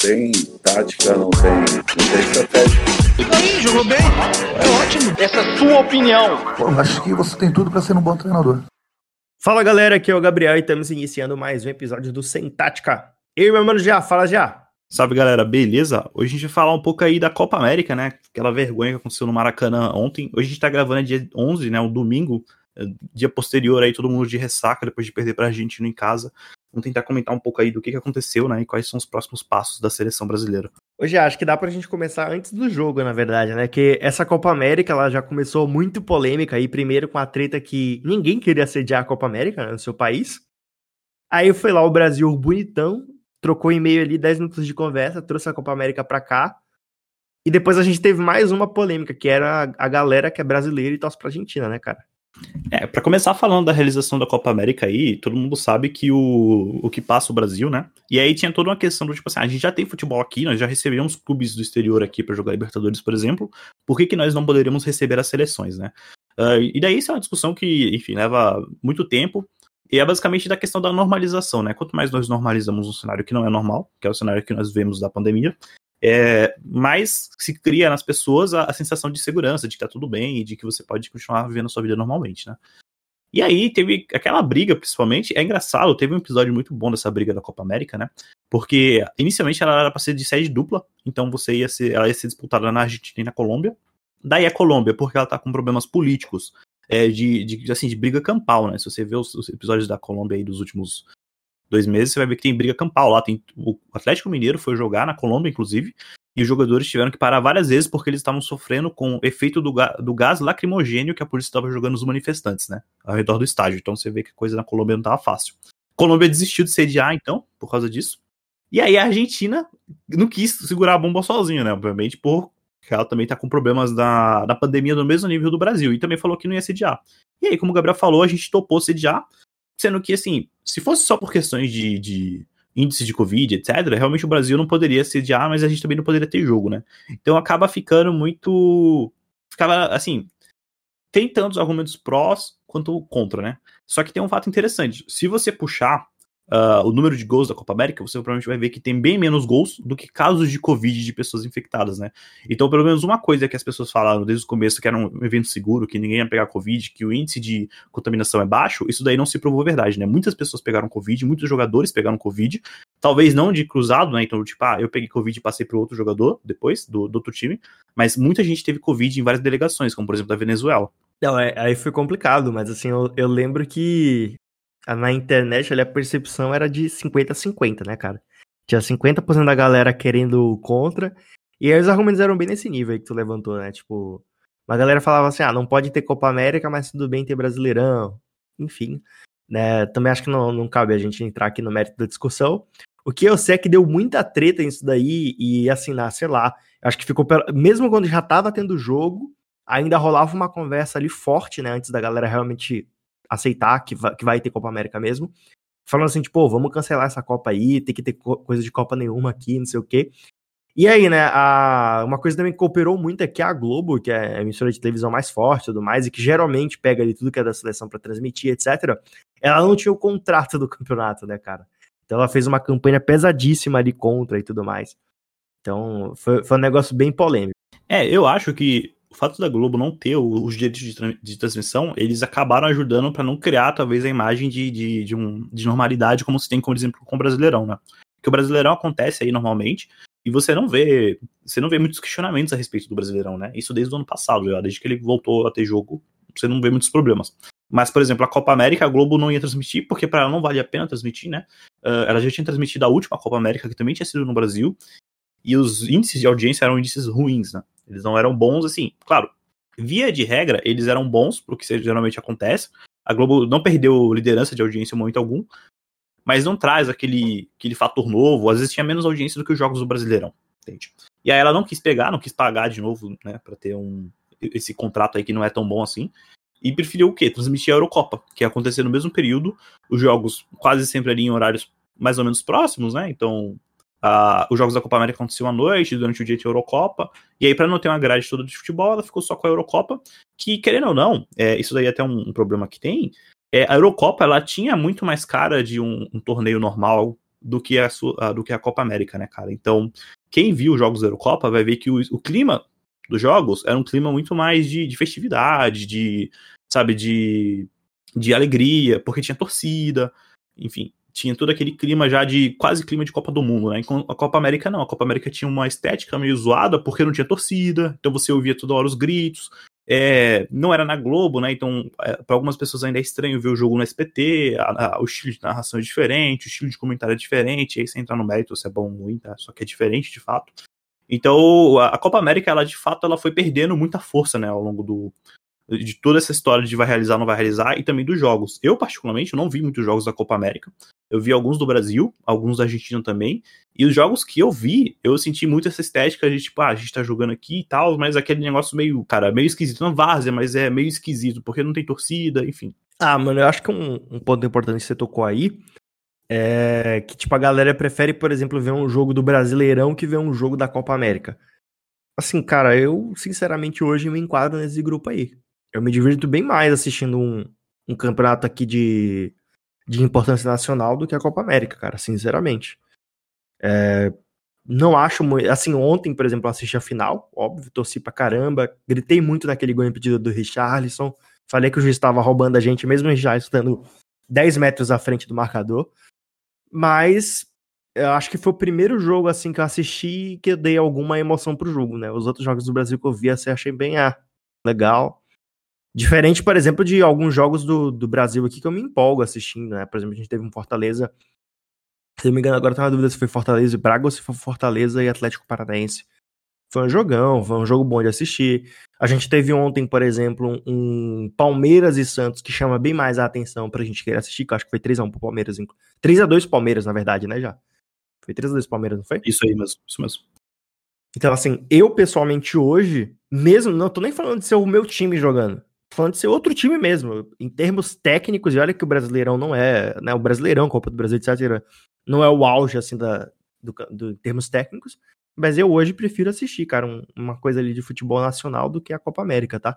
tem tática, não tem, não tem estratégia. E aí, jogou bem? É ótimo. Essa é a sua opinião. Pô, acho que você tem tudo para ser um bom treinador. Fala galera, aqui é o Gabriel e estamos iniciando mais um episódio do Sem Tática. Eu meu mano já, fala já. Salve galera, beleza? Hoje a gente vai falar um pouco aí da Copa América, né? Aquela vergonha que aconteceu no Maracanã ontem. Hoje a gente tá gravando é dia 11, né? Um domingo, é, dia posterior aí, todo mundo de ressaca depois de perder pra Argentina em casa. Vamos tentar comentar um pouco aí do que, que aconteceu, né? E quais são os próximos passos da seleção brasileira. Hoje acho que dá pra gente começar antes do jogo, na verdade, né? Que essa Copa América ela já começou muito polêmica aí, primeiro com a treta que ninguém queria sediar a Copa América né, no seu país. Aí foi lá o Brasil bonitão, trocou e-mail ali, 10 minutos de conversa, trouxe a Copa América pra cá. E depois a gente teve mais uma polêmica, que era a galera que é brasileira e torce pra Argentina, né, cara? É, para começar falando da realização da Copa América aí, todo mundo sabe que o, o que passa o Brasil, né? E aí tinha toda uma questão do tipo assim, a gente já tem futebol aqui, nós já recebemos clubes do exterior aqui para jogar Libertadores, por exemplo, por que, que nós não poderíamos receber as seleções, né? Uh, e daí isso é uma discussão que, enfim, leva muito tempo, e é basicamente da questão da normalização, né? Quanto mais nós normalizamos um cenário que não é normal, que é o cenário que nós vemos da pandemia, é, mais se cria nas pessoas a, a, sensação de segurança, de que tá tudo bem e de que você pode continuar vivendo a sua vida normalmente, né? E aí teve aquela briga, principalmente, é engraçado, teve um episódio muito bom dessa briga da Copa América, né? Porque inicialmente ela era para ser de sede dupla, então você ia ser, ela ia ser disputada na Argentina e na Colômbia. Daí a Colômbia, porque ela tá com problemas políticos, é, de, de, assim, de briga campal, né? Se você vê os, os episódios da Colômbia aí dos últimos dois meses, você vai ver que tem briga campal lá. Tem, o Atlético Mineiro foi jogar na Colômbia, inclusive, e os jogadores tiveram que parar várias vezes porque eles estavam sofrendo com o efeito do, do gás lacrimogênio que a polícia estava jogando nos manifestantes, né? Ao redor do estádio. Então você vê que a coisa na Colômbia não estava fácil. Colômbia desistiu de sediar, então, por causa disso. E aí a Argentina não quis segurar a bomba sozinha, né? Obviamente, porque ela também tá com problemas da, da pandemia no mesmo nível do Brasil. E também falou que não ia sediar. E aí, como o Gabriel falou, a gente topou sediar. Sendo que, assim, se fosse só por questões de, de índice de Covid, etc., realmente o Brasil não poderia sediar, mas a gente também não poderia ter jogo, né? Então acaba ficando muito. Ficava, assim. Tem tantos argumentos prós quanto contra, né? Só que tem um fato interessante. Se você puxar uh, o número de gols da Copa América, você provavelmente vai ver que tem bem menos gols do que casos de Covid de pessoas infectadas, né? Então, pelo menos uma coisa que as pessoas falaram desde o começo, que era um evento seguro, que ninguém ia pegar Covid, que o índice de contaminação é baixo, isso daí não se provou verdade, né? Muitas pessoas pegaram Covid, muitos jogadores pegaram Covid, talvez não de cruzado, né? Então, tipo, ah, eu peguei Covid e passei para outro jogador depois, do, do outro time, mas muita gente teve Covid em várias delegações, como por exemplo da Venezuela. Não, é, aí foi complicado, mas assim, eu, eu lembro que na internet ali a percepção era de 50 a 50, né, cara? Tinha 50% da galera querendo contra, e aí os argumentos eram bem nesse nível aí que tu levantou, né? Tipo, a galera falava assim: ah, não pode ter Copa América, mas tudo bem ter Brasileirão. Enfim, né? Também acho que não, não cabe a gente entrar aqui no mérito da discussão. O que eu sei é que deu muita treta nisso daí, e assim, na, sei lá, acho que ficou. Mesmo quando já tava tendo jogo, ainda rolava uma conversa ali forte, né? Antes da galera realmente aceitar que vai, que vai ter Copa América mesmo. Falando assim, tipo, vamos cancelar essa Copa aí, tem que ter coisa de Copa nenhuma aqui, não sei o quê. E aí, né, a, uma coisa também que cooperou muito é que a Globo, que é a emissora de televisão mais forte e tudo mais, e que geralmente pega ali tudo que é da seleção para transmitir, etc., ela não tinha o contrato do campeonato, né, cara? Então ela fez uma campanha pesadíssima ali contra e tudo mais. Então foi, foi um negócio bem polêmico. É, eu acho que o fato da Globo não ter os direitos de, de transmissão, eles acabaram ajudando para não criar, talvez, a imagem de, de, de, um, de normalidade como se tem, por exemplo, com o Brasileirão, né? Porque o Brasileirão acontece aí normalmente, e você não vê você não vê muitos questionamentos a respeito do Brasileirão, né? Isso desde o ano passado, já, desde que ele voltou a ter jogo, você não vê muitos problemas. Mas, por exemplo, a Copa América, a Globo não ia transmitir, porque para ela não valia a pena transmitir, né? Uh, ela já tinha transmitido a última Copa América, que também tinha sido no Brasil, e os índices de audiência eram índices ruins, né? Eles não eram bons assim. Claro, via de regra, eles eram bons, porque geralmente acontece. A Globo não perdeu liderança de audiência em momento algum, mas não traz aquele, aquele fator novo. Às vezes tinha menos audiência do que os jogos do Brasileirão, entende? E aí ela não quis pegar, não quis pagar de novo, né, para ter um esse contrato aí que não é tão bom assim. E preferiu o quê? Transmitir a Eurocopa, que ia acontecer no mesmo período, os jogos quase sempre ali em horários mais ou menos próximos, né? Então, Uh, os jogos da Copa América aconteciam à noite, durante o dia tinha Eurocopa, e aí, para não ter uma grade toda de futebol, ela ficou só com a Eurocopa, que, querendo ou não, é, isso daí é até um, um problema que tem. É, a Eurocopa ela tinha muito mais cara de um, um torneio normal do que a, do que a Copa América, né, cara? Então, quem viu os jogos da Eurocopa vai ver que o, o clima dos jogos era um clima muito mais de, de festividade, de, sabe, de, de alegria, porque tinha torcida, enfim, tinha todo aquele clima já de quase clima de Copa do Mundo, né? A Copa América não, a Copa América tinha uma estética meio zoada porque não tinha torcida, então você ouvia toda hora os gritos, é, não era na Globo, né? Então, é, para algumas pessoas ainda é estranho ver o jogo no SPT, a, a, o estilo de narração é diferente, o estilo de comentário é diferente, aí você entrar no mérito se é bom ou ruim, tá? Só que é diferente de fato. Então, a, a Copa América, ela de fato, ela foi perdendo muita força, né, ao longo do, de toda essa história de vai realizar, não vai realizar, e também dos jogos. Eu, particularmente, não vi muitos jogos da Copa América. Eu vi alguns do Brasil, alguns da Argentina também. E os jogos que eu vi, eu senti muito essa estética de tipo, ah, a gente tá jogando aqui e tal, mas aquele negócio meio, cara, meio esquisito. Não várzea, mas é meio esquisito, porque não tem torcida, enfim. Ah, mano, eu acho que um, um ponto importante que você tocou aí é que, tipo, a galera prefere, por exemplo, ver um jogo do Brasileirão que ver um jogo da Copa América. Assim, cara, eu, sinceramente, hoje me enquadro nesse grupo aí eu me divirto bem mais assistindo um, um campeonato aqui de, de importância nacional do que a Copa América, cara, sinceramente. É, não acho muito. Assim, ontem, por exemplo, eu assisti a final, óbvio, torci pra caramba, gritei muito naquele gol impedido do Richarlison. Falei que o juiz estava roubando a gente, mesmo Richarlison estando 10 metros à frente do marcador. Mas eu acho que foi o primeiro jogo assim que eu assisti que eu dei alguma emoção pro jogo, né? Os outros jogos do Brasil que eu vi, assim, achei bem ah, legal. Diferente, por exemplo, de alguns jogos do, do Brasil aqui que eu me empolgo assistindo, né? Por exemplo, a gente teve um Fortaleza. Se não me engano, agora tá na dúvida se foi Fortaleza e Braga ou se foi Fortaleza e Atlético Paranaense. Foi um jogão, foi um jogo bom de assistir. A gente teve ontem, por exemplo, um Palmeiras e Santos que chama bem mais a atenção pra gente querer assistir, que eu acho que foi 3x1 pro Palmeiras. 3x2 Palmeiras, na verdade, né, já? Foi 3x2 Palmeiras, não foi? Isso aí mesmo, isso mesmo. Então, assim, eu pessoalmente hoje, mesmo, não tô nem falando de ser o meu time jogando, falando de ser outro time mesmo, em termos técnicos, e olha que o Brasileirão não é, né, o Brasileirão, Copa do Brasil, etc., não é o auge, assim, da, do, do, em termos técnicos, mas eu hoje prefiro assistir, cara, um, uma coisa ali de futebol nacional do que a Copa América, tá?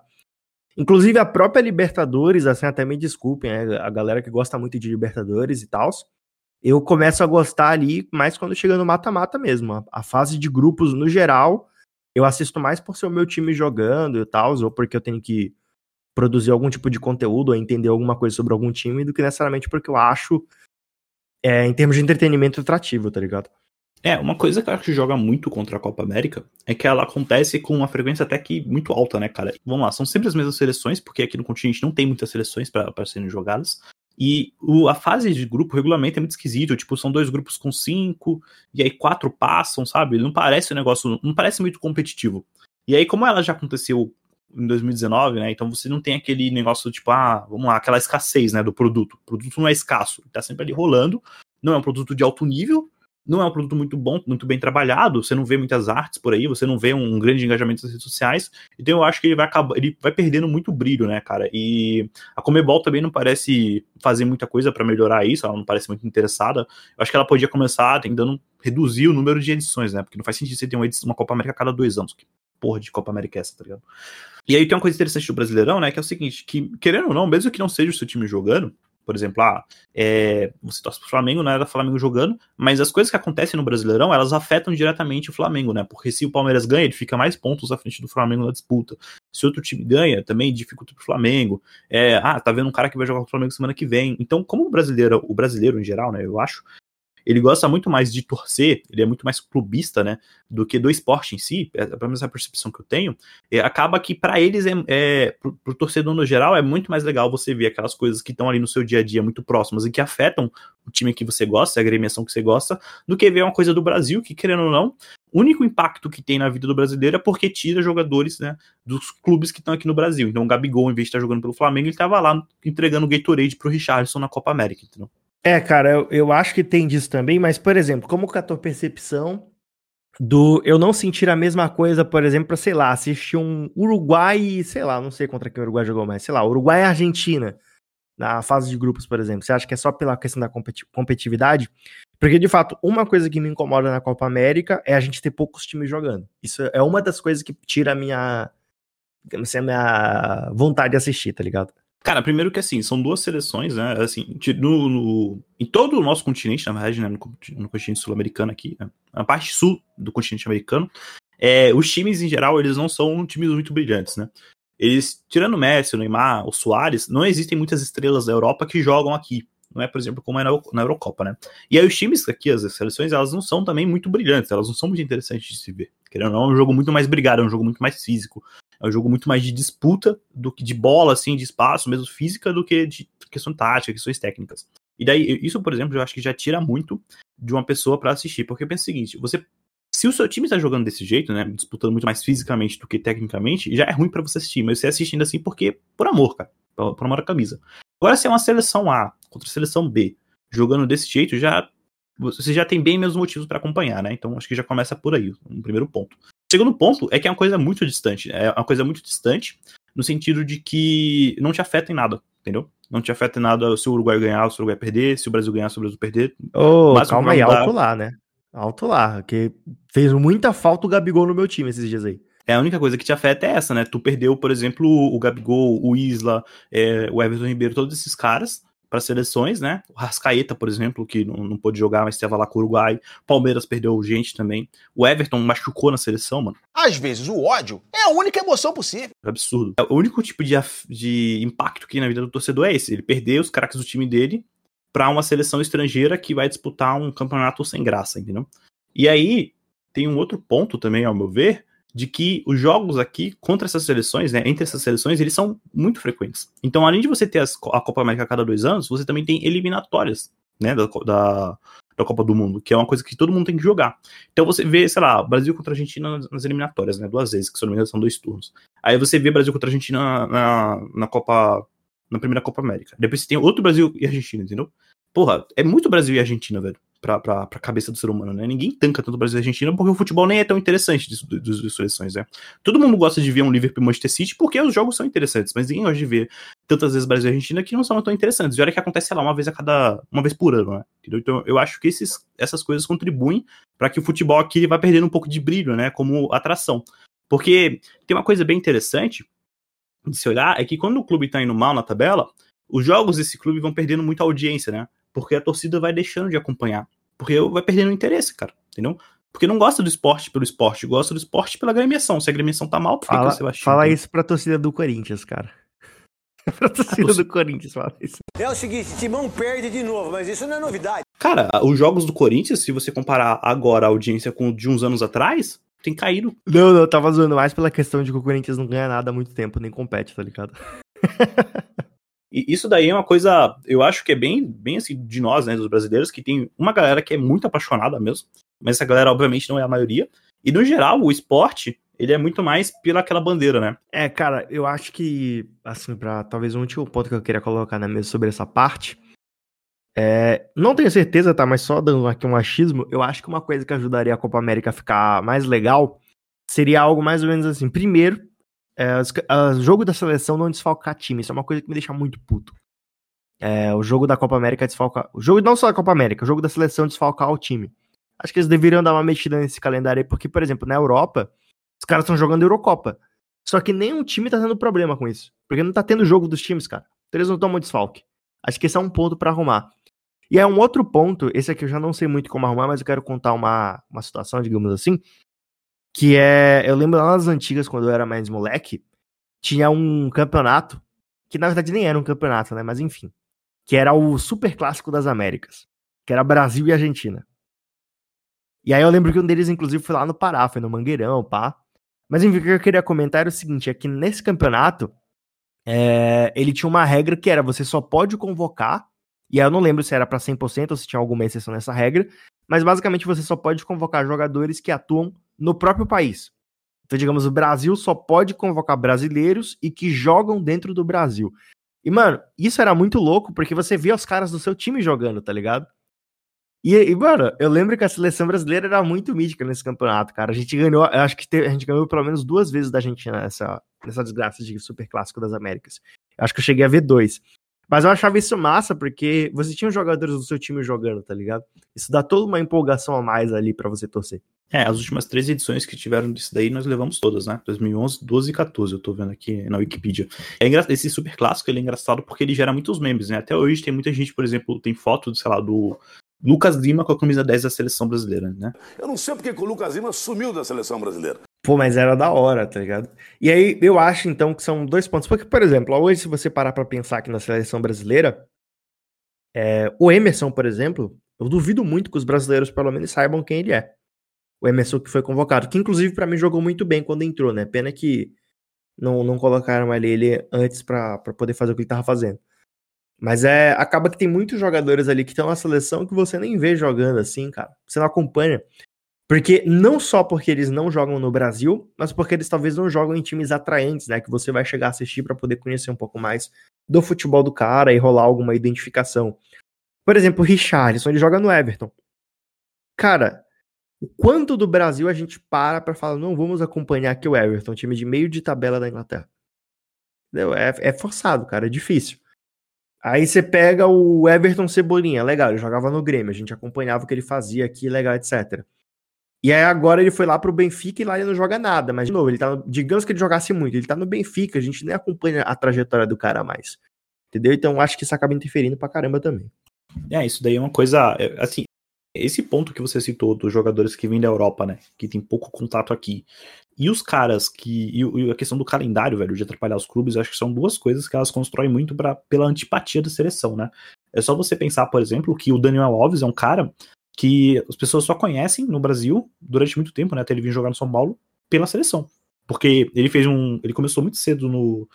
Inclusive a própria Libertadores, assim, até me desculpem, né, a galera que gosta muito de Libertadores e tal, eu começo a gostar ali mais quando chega no mata-mata mesmo, a, a fase de grupos no geral, eu assisto mais por ser o meu time jogando e tal, ou porque eu tenho que produzir algum tipo de conteúdo ou entender alguma coisa sobre algum time do que necessariamente porque eu acho, é, em termos de entretenimento, atrativo, tá ligado? É, uma coisa que eu acho que joga muito contra a Copa América é que ela acontece com uma frequência até que muito alta, né, cara? Vamos lá, são sempre as mesmas seleções, porque aqui no continente não tem muitas seleções para serem jogadas. E o, a fase de grupo regulamento é muito esquisito, tipo, são dois grupos com cinco, e aí quatro passam, sabe? Não parece um negócio, não parece muito competitivo. E aí, como ela já aconteceu em 2019, né? Então você não tem aquele negócio tipo, ah, vamos lá, aquela escassez, né, do produto. O produto não é escasso, tá sempre ali rolando. Não é um produto de alto nível, não é um produto muito bom, muito bem trabalhado. Você não vê muitas artes por aí, você não vê um grande engajamento nas redes sociais. Então eu acho que ele vai acabar, ele vai perdendo muito brilho, né, cara? E a Comebol também não parece fazer muita coisa para melhorar isso, ela não parece muito interessada. Eu acho que ela podia começar tentando reduzir o número de edições, né? Porque não faz sentido você ter uma, edição, uma Copa América a cada dois anos. Porra de Copa América é essa, tá ligado? E aí tem uma coisa interessante do Brasileirão, né? Que é o seguinte, que, querendo ou não, mesmo que não seja o seu time jogando, por exemplo, ah, é, você torce pro Flamengo, não era Flamengo jogando, mas as coisas que acontecem no Brasileirão, elas afetam diretamente o Flamengo, né? Porque se o Palmeiras ganha, ele fica mais pontos à frente do Flamengo na disputa. Se outro time ganha, também dificulta pro Flamengo. É, ah, tá vendo um cara que vai jogar com o Flamengo semana que vem. Então, como o brasileiro, o brasileiro em geral, né, eu acho, ele gosta muito mais de torcer, ele é muito mais clubista, né, do que do esporte em si, é, pelo menos a percepção que eu tenho, é, acaba que para eles, é, é pro, pro torcedor no geral, é muito mais legal você ver aquelas coisas que estão ali no seu dia a dia muito próximas e que afetam o time que você gosta, a agremiação que você gosta, do que ver uma coisa do Brasil, que querendo ou não, o único impacto que tem na vida do brasileiro é porque tira jogadores, né, dos clubes que estão aqui no Brasil. Então o Gabigol, em vez de estar jogando pelo Flamengo, ele estava lá entregando o Gatorade pro Richardson na Copa América, entendeu? É, cara, eu, eu acho que tem disso também, mas, por exemplo, como que a tua percepção do eu não sentir a mesma coisa, por exemplo, pra, sei lá, assistir um Uruguai, sei lá, não sei contra quem o Uruguai jogou mais, sei lá, Uruguai e Argentina, na fase de grupos, por exemplo. Você acha que é só pela questão da competi competitividade? Porque, de fato, uma coisa que me incomoda na Copa América é a gente ter poucos times jogando. Isso é uma das coisas que tira a minha, a minha vontade de assistir, tá ligado? Cara, primeiro que assim, são duas seleções, né? Assim, no, no em todo o nosso continente, na verdade, né? No, no continente sul-americano aqui, né? na parte sul do continente americano, é, os times em geral, eles não são times muito brilhantes, né? Eles, tirando o Messi, o Neymar, o Soares, não existem muitas estrelas da Europa que jogam aqui. Não é, por exemplo, como é na, na Eurocopa, né? E aí os times aqui, as seleções, elas não são também muito brilhantes, elas não são muito interessantes de se ver. Querendo ou não, é um jogo muito mais brigado, é um jogo muito mais físico. É um jogo muito mais de disputa do que de bola, assim, de espaço, mesmo física, do que de questão tática, questões técnicas. E daí, isso, por exemplo, eu acho que já tira muito de uma pessoa para assistir. Porque pensa o seguinte: você. Se o seu time está jogando desse jeito, né? Disputando muito mais fisicamente do que tecnicamente, já é ruim para você assistir. Mas você assiste ainda assim porque. Por amor, cara. Por, amor à camisa. Agora, se é uma seleção A contra a seleção B, jogando desse jeito, já. Você já tem bem menos motivos para acompanhar, né? Então acho que já começa por aí, um primeiro ponto. Segundo ponto é que é uma coisa muito distante. É uma coisa muito distante no sentido de que não te afeta em nada, entendeu? Não te afeta em nada se o Uruguai ganhar, se o Uruguai perder, se o Brasil ganhar, se o Brasil perder. Oh, calma aí, alto lá, né? Alto lá, que fez muita falta o Gabigol no meu time esses dias aí. É, a única coisa que te afeta é essa, né? Tu perdeu, por exemplo, o Gabigol, o Isla, é, o Everton Ribeiro, todos esses caras para seleções, né? O Rascaeta, por exemplo, que não, não pôde jogar, mas estava lá com o Uruguai. Palmeiras perdeu gente também. O Everton machucou na seleção, mano. Às vezes o ódio é a única emoção possível. É absurdo. O único tipo de, de impacto que na vida do torcedor é esse: ele perder os craques do time dele para uma seleção estrangeira que vai disputar um campeonato sem graça, entendeu? E aí tem um outro ponto também, ao meu ver, de que os jogos aqui contra essas seleções, né, entre essas seleções, eles são muito frequentes. Então, além de você ter as, a Copa América a cada dois anos, você também tem eliminatórias, né, da, da, da, Copa do Mundo, que é uma coisa que todo mundo tem que jogar. Então, você vê, sei lá, Brasil contra Argentina nas eliminatórias, né, duas vezes, que se não me engano são dois turnos. Aí você vê Brasil contra Argentina na, na, na Copa, na primeira Copa América. Depois você tem outro Brasil e Argentina, entendeu? Porra, é muito Brasil e Argentina, velho pra, pra cabeça do ser humano, né? Ninguém tanca tanto o Brasil e a Argentina porque o futebol nem é tão interessante das seleções, né? Todo mundo gosta de ver um Liverpool Manchester City porque os jogos são interessantes, mas ninguém gosta de ver tantas vezes Brasil e Argentina que não são tão interessantes. E olha que acontece, sei lá, uma vez a cada. uma vez por ano, né? Entendeu? Então eu acho que esses, essas coisas contribuem para que o futebol aqui vá perdendo um pouco de brilho, né? Como atração. Porque tem uma coisa bem interessante de se olhar, é que quando o clube tá indo mal na tabela, os jogos desse clube vão perdendo muita audiência, né? Porque a torcida vai deixando de acompanhar. Porque vai perdendo interesse, cara. Entendeu? Porque não gosta do esporte pelo esporte, gosta do esporte pela gremiação. Se a gremiação tá mal, por fala, que você vai Fala isso pra torcida do Corinthians, cara. pra torcida do Corinthians, fala isso. É o seguinte, Timão perde de novo, mas isso não é novidade. Cara, os jogos do Corinthians, se você comparar agora a audiência com de uns anos atrás, tem caído. Não, não, eu tava zoando mais pela questão de que o Corinthians não ganha nada há muito tempo, nem compete, tá ligado? E isso daí é uma coisa, eu acho que é bem, bem assim, de nós, né, dos brasileiros, que tem uma galera que é muito apaixonada mesmo, mas essa galera, obviamente, não é a maioria. E no geral, o esporte, ele é muito mais pela aquela bandeira, né? É, cara, eu acho que, assim, para talvez um último ponto que eu queria colocar na mesa sobre essa parte, é, não tenho certeza, tá? Mas só dando aqui um achismo, eu acho que uma coisa que ajudaria a Copa América a ficar mais legal seria algo mais ou menos assim. Primeiro, é, o jogo da seleção não desfalcar time. Isso é uma coisa que me deixa muito puto. É, o jogo da Copa América desfalcar. O jogo não só da Copa América, o jogo da seleção desfalcar o time. Acho que eles deveriam dar uma mexida nesse calendário aí, porque, por exemplo, na Europa, os caras estão jogando Eurocopa. Só que nenhum time tá tendo problema com isso. Porque não tá tendo jogo dos times, cara. Então eles não tomam desfalque. Acho que esse é um ponto para arrumar. E é um outro ponto, esse aqui eu já não sei muito como arrumar, mas eu quero contar uma, uma situação, digamos assim, que é, eu lembro lá nas antigas, quando eu era mais moleque, tinha um campeonato, que na verdade nem era um campeonato, né, mas enfim, que era o Super Clássico das Américas, que era Brasil e Argentina. E aí eu lembro que um deles, inclusive, foi lá no Pará, foi no Mangueirão, pá. Mas enfim, o que eu queria comentar era o seguinte, é que nesse campeonato, é, ele tinha uma regra que era, você só pode convocar, e aí eu não lembro se era para 100% ou se tinha alguma exceção nessa regra, mas basicamente você só pode convocar jogadores que atuam no próprio país. Então, digamos, o Brasil só pode convocar brasileiros e que jogam dentro do Brasil. E, mano, isso era muito louco porque você via os caras do seu time jogando, tá ligado? E, e, mano, eu lembro que a seleção brasileira era muito mítica nesse campeonato, cara. A gente ganhou, acho que teve, a gente ganhou pelo menos duas vezes da Argentina nessa, nessa desgraça de Super Clássico das Américas. Acho que eu cheguei a ver dois. Mas eu achava isso massa porque você tinha os jogadores do seu time jogando, tá ligado? Isso dá toda uma empolgação a mais ali para você torcer. É, as últimas três edições que tiveram disso daí, nós levamos todas, né? 2011, 12 e 14, eu tô vendo aqui na Wikipedia. É engra... Esse super clássico, ele é engraçado porque ele gera muitos memes, né? Até hoje tem muita gente, por exemplo, tem foto, sei lá, do Lucas Lima com a camisa 10 da seleção brasileira, né? Eu não sei porque que o Lucas Lima sumiu da seleção brasileira. Pô, mas era da hora, tá ligado? E aí eu acho então que são dois pontos. Porque, por exemplo, hoje, se você parar pra pensar aqui na seleção brasileira, é, o Emerson, por exemplo, eu duvido muito que os brasileiros, pelo menos, saibam quem ele é o Emerson que foi convocado, que inclusive para mim jogou muito bem quando entrou, né? Pena que não, não colocaram ali ele antes para poder fazer o que ele tava fazendo. Mas é, acaba que tem muitos jogadores ali que estão na seleção que você nem vê jogando assim, cara. Você não acompanha. Porque não só porque eles não jogam no Brasil, mas porque eles talvez não jogam em times atraentes, né? Que você vai chegar a assistir para poder conhecer um pouco mais do futebol do cara e rolar alguma identificação. Por exemplo, o Richarlison, ele joga no Everton. Cara, o quanto do Brasil a gente para para falar, não, vamos acompanhar aqui o Everton, time de meio de tabela da Inglaterra. Entendeu? É, é forçado, cara, é difícil. Aí você pega o Everton Cebolinha, legal, ele jogava no Grêmio, a gente acompanhava o que ele fazia aqui, legal, etc. E aí agora ele foi lá pro Benfica e lá ele não joga nada, mas de novo, ele tá, digamos que ele jogasse muito, ele tá no Benfica, a gente nem acompanha a trajetória do cara mais. Entendeu? Então acho que isso acaba interferindo pra caramba também. É, isso daí é uma coisa, é, assim, esse ponto que você citou dos jogadores que vêm da Europa, né? Que tem pouco contato aqui. E os caras que. E a questão do calendário, velho, de atrapalhar os clubes, acho que são duas coisas que elas constroem muito pra, pela antipatia da seleção, né? É só você pensar, por exemplo, que o Daniel Alves é um cara que as pessoas só conhecem no Brasil durante muito tempo, né? Até ele vir jogar no São Paulo pela seleção. Porque ele fez um. Ele começou muito cedo no,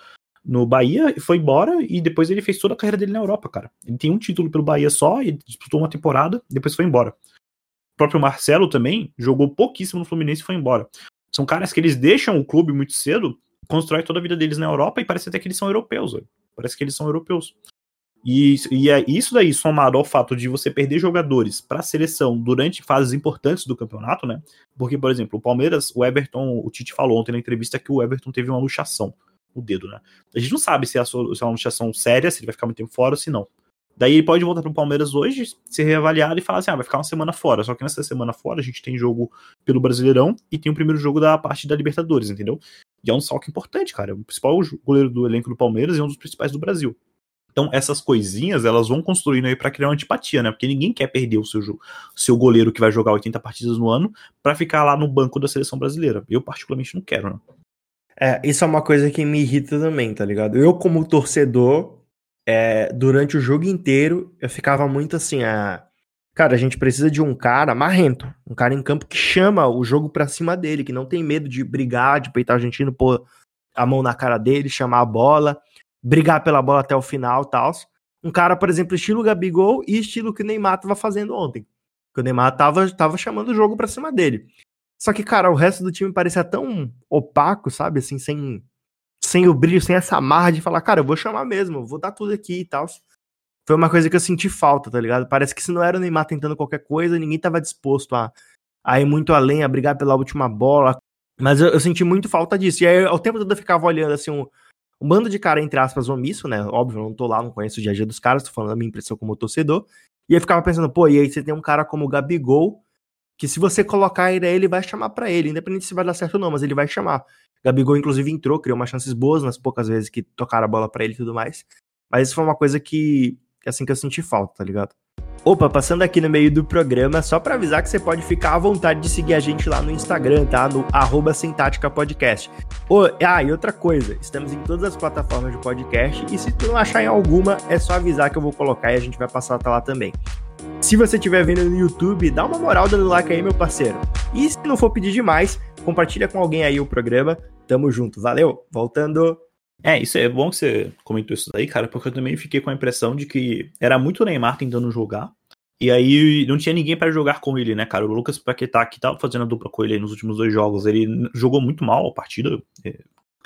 no Bahia foi embora e depois ele fez toda a carreira dele na Europa, cara. Ele tem um título pelo Bahia só, ele disputou uma temporada, depois foi embora. O próprio Marcelo também jogou pouquíssimo no Fluminense e foi embora. São caras que eles deixam o clube muito cedo, constroem toda a vida deles na Europa e parece até que eles são europeus, velho. Parece que eles são europeus. E, e é isso daí somado ao fato de você perder jogadores para a seleção durante fases importantes do campeonato, né? Porque, por exemplo, o Palmeiras, o Everton, o Tite falou ontem na entrevista que o Everton teve uma luxação o dedo, né? A gente não sabe se é, se é uma luxação séria, se ele vai ficar muito tempo fora ou se não. Daí ele pode voltar para o Palmeiras hoje, ser reavaliado e falar assim: ah, vai ficar uma semana fora. Só que nessa semana fora a gente tem jogo pelo Brasileirão e tem o primeiro jogo da parte da Libertadores, entendeu? E é um salto importante, cara. O principal goleiro do elenco do Palmeiras e um dos principais do Brasil. Então, essas coisinhas, elas vão construindo aí para criar uma antipatia, né? Porque ninguém quer perder o seu, seu goleiro que vai jogar 80 partidas no ano para ficar lá no banco da seleção brasileira. Eu, particularmente, não quero, né? É, isso é uma coisa que me irrita também, tá ligado? Eu, como torcedor, é, durante o jogo inteiro, eu ficava muito assim, ah, cara, a gente precisa de um cara marrento, um cara em campo que chama o jogo pra cima dele, que não tem medo de brigar, de peitar o argentino, pôr a mão na cara dele, chamar a bola, brigar pela bola até o final tal. Um cara, por exemplo, estilo Gabigol e estilo que o Neymar tava fazendo ontem. Que o Neymar tava, tava chamando o jogo pra cima dele. Só que, cara, o resto do time parecia tão opaco, sabe? Assim, sem, sem o brilho, sem essa marra de falar, cara, eu vou chamar mesmo, vou dar tudo aqui e tal. Foi uma coisa que eu senti falta, tá ligado? Parece que se não era o Neymar tentando qualquer coisa, ninguém tava disposto a, a ir muito além, a brigar pela última bola. Mas eu, eu senti muito falta disso. E aí, ao tempo todo, eu ficava olhando, assim, um, um bando de cara, entre aspas, omisso, né? Óbvio, eu não tô lá, não conheço o dia a dia dos caras, tô falando da minha impressão como torcedor. E aí ficava pensando, pô, e aí você tem um cara como o Gabigol, que se você colocar ele, ele vai chamar para ele, independente se vai dar certo ou não, mas ele vai chamar. Gabigol, inclusive, entrou, criou umas chances boas nas poucas vezes que tocaram a bola para ele e tudo mais. Mas isso foi uma coisa que, assim, que eu senti falta, tá ligado? Opa, passando aqui no meio do programa, só para avisar que você pode ficar à vontade de seguir a gente lá no Instagram, tá? No arroba Podcast. Oh, ah, e outra coisa, estamos em todas as plataformas de podcast e se tu não achar em alguma, é só avisar que eu vou colocar e a gente vai passar até lá também. Se você estiver vendo no YouTube, dá uma moral dando like aí, meu parceiro. E se não for pedir demais, compartilha com alguém aí o programa. Tamo junto, valeu. Voltando. É, isso é bom que você comentou isso daí, cara, porque eu também fiquei com a impressão de que era muito o Neymar tentando jogar. E aí não tinha ninguém para jogar com ele, né, cara? O Lucas Paquetá, que tava fazendo a dupla com ele nos últimos dois jogos, ele jogou muito mal a partida. É,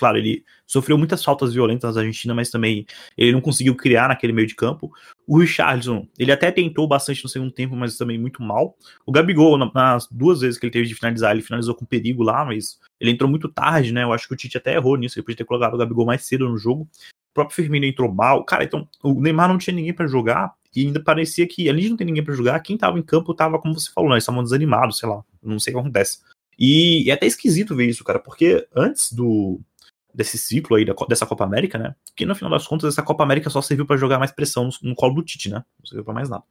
Claro, ele sofreu muitas faltas violentas na Argentina, mas também ele não conseguiu criar naquele meio de campo. O Richardson, ele até tentou bastante no segundo tempo, mas também muito mal. O Gabigol, nas duas vezes que ele teve de finalizar, ele finalizou com perigo lá, mas ele entrou muito tarde, né? Eu acho que o Tite até errou nisso, ele podia ter colocado o Gabigol mais cedo no jogo. O próprio Firmino entrou mal. Cara, então o Neymar não tinha ninguém para jogar E ainda parecia que, além de não ter ninguém para jogar, quem tava em campo tava, como você falou, né? Eles estavam desanimados, sei lá. Não sei o que acontece. E, é até esquisito ver isso, cara, porque antes do desse ciclo aí dessa Copa América, né? Que no final das contas, essa Copa América só serviu para jogar mais pressão no, no, colo do Tite, né? Não serviu pra mais nada.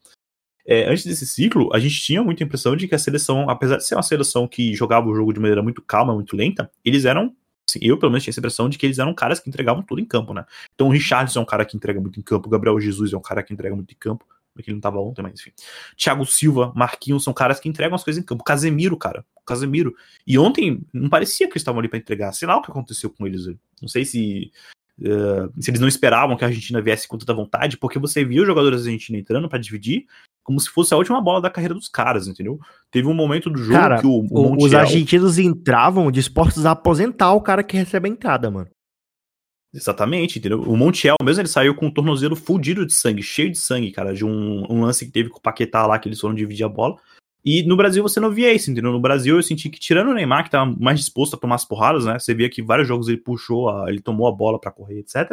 É, antes desse ciclo, a gente tinha muita impressão de que a seleção, apesar de ser uma seleção que jogava o jogo de maneira muito calma, muito lenta, eles eram Assim, eu, pelo menos, tinha essa impressão de que eles eram caras que entregavam tudo em campo, né? Então o Richardson é um cara que entrega muito em campo, o Gabriel Jesus é um cara que entrega muito em campo, porque ele não tava ontem, mas enfim. Thiago Silva, Marquinhos são caras que entregam as coisas em campo. Casemiro, cara. Casemiro. E ontem não parecia que eles estavam ali para entregar. Sei lá o que aconteceu com eles. Não sei se. Uh, se eles não esperavam que a Argentina viesse com tanta vontade, porque você viu os jogadores da Argentina entrando para dividir, como se fosse a última bola da carreira dos caras, entendeu? Teve um momento do jogo cara, que o, o Montiel... Os argentinos entravam dispostos a aposentar o cara que recebe a entrada, mano. Exatamente, entendeu? O Montiel mesmo, ele saiu com o tornozelo fudido de sangue, cheio de sangue, cara, de um, um lance que teve com o Paquetá lá, que eles foram dividir a bola. E no Brasil você não via isso, entendeu? No Brasil eu senti que, tirando o Neymar, que tava mais disposto a tomar as porradas, né? Você via que vários jogos ele puxou, a, ele tomou a bola para correr, etc